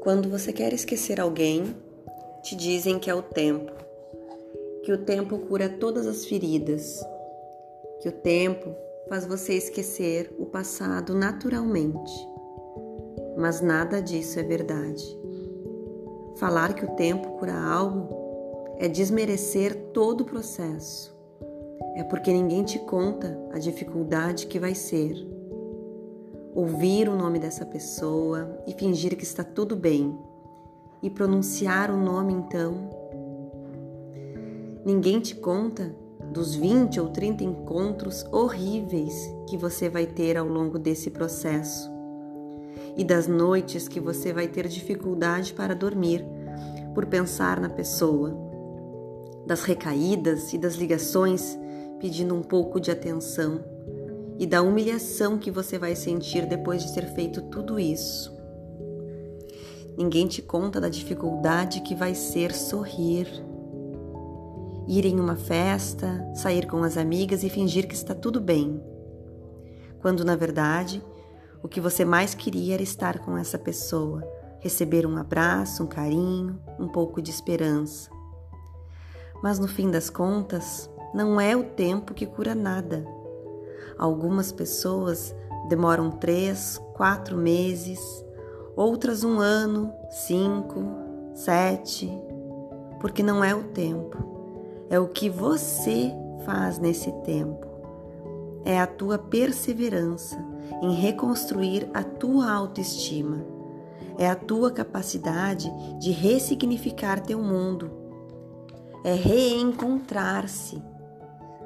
Quando você quer esquecer alguém, te dizem que é o tempo, que o tempo cura todas as feridas, que o tempo faz você esquecer o passado naturalmente. Mas nada disso é verdade. Falar que o tempo cura algo é desmerecer todo o processo. É porque ninguém te conta a dificuldade que vai ser. Ouvir o nome dessa pessoa e fingir que está tudo bem. E pronunciar o nome então. Ninguém te conta dos 20 ou 30 encontros horríveis que você vai ter ao longo desse processo e das noites que você vai ter dificuldade para dormir por pensar na pessoa das recaídas e das ligações pedindo um pouco de atenção e da humilhação que você vai sentir depois de ter feito tudo isso. Ninguém te conta da dificuldade que vai ser sorrir, ir em uma festa, sair com as amigas e fingir que está tudo bem, quando na verdade o que você mais queria era estar com essa pessoa, receber um abraço, um carinho, um pouco de esperança. Mas no fim das contas, não é o tempo que cura nada. Algumas pessoas demoram três, quatro meses, outras um ano, cinco, sete, porque não é o tempo, é o que você faz nesse tempo. É a tua perseverança em reconstruir a tua autoestima. É a tua capacidade de ressignificar teu mundo é reencontrar-se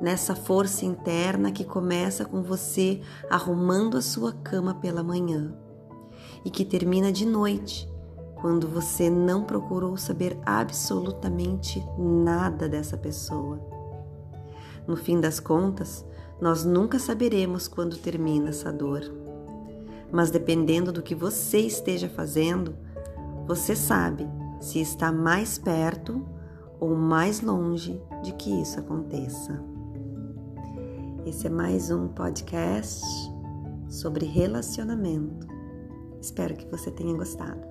nessa força interna que começa com você arrumando a sua cama pela manhã e que termina de noite, quando você não procurou saber absolutamente nada dessa pessoa. No fim das contas, nós nunca saberemos quando termina essa dor. Mas dependendo do que você esteja fazendo, você sabe se está mais perto ou mais longe de que isso aconteça. Esse é mais um podcast sobre relacionamento. Espero que você tenha gostado.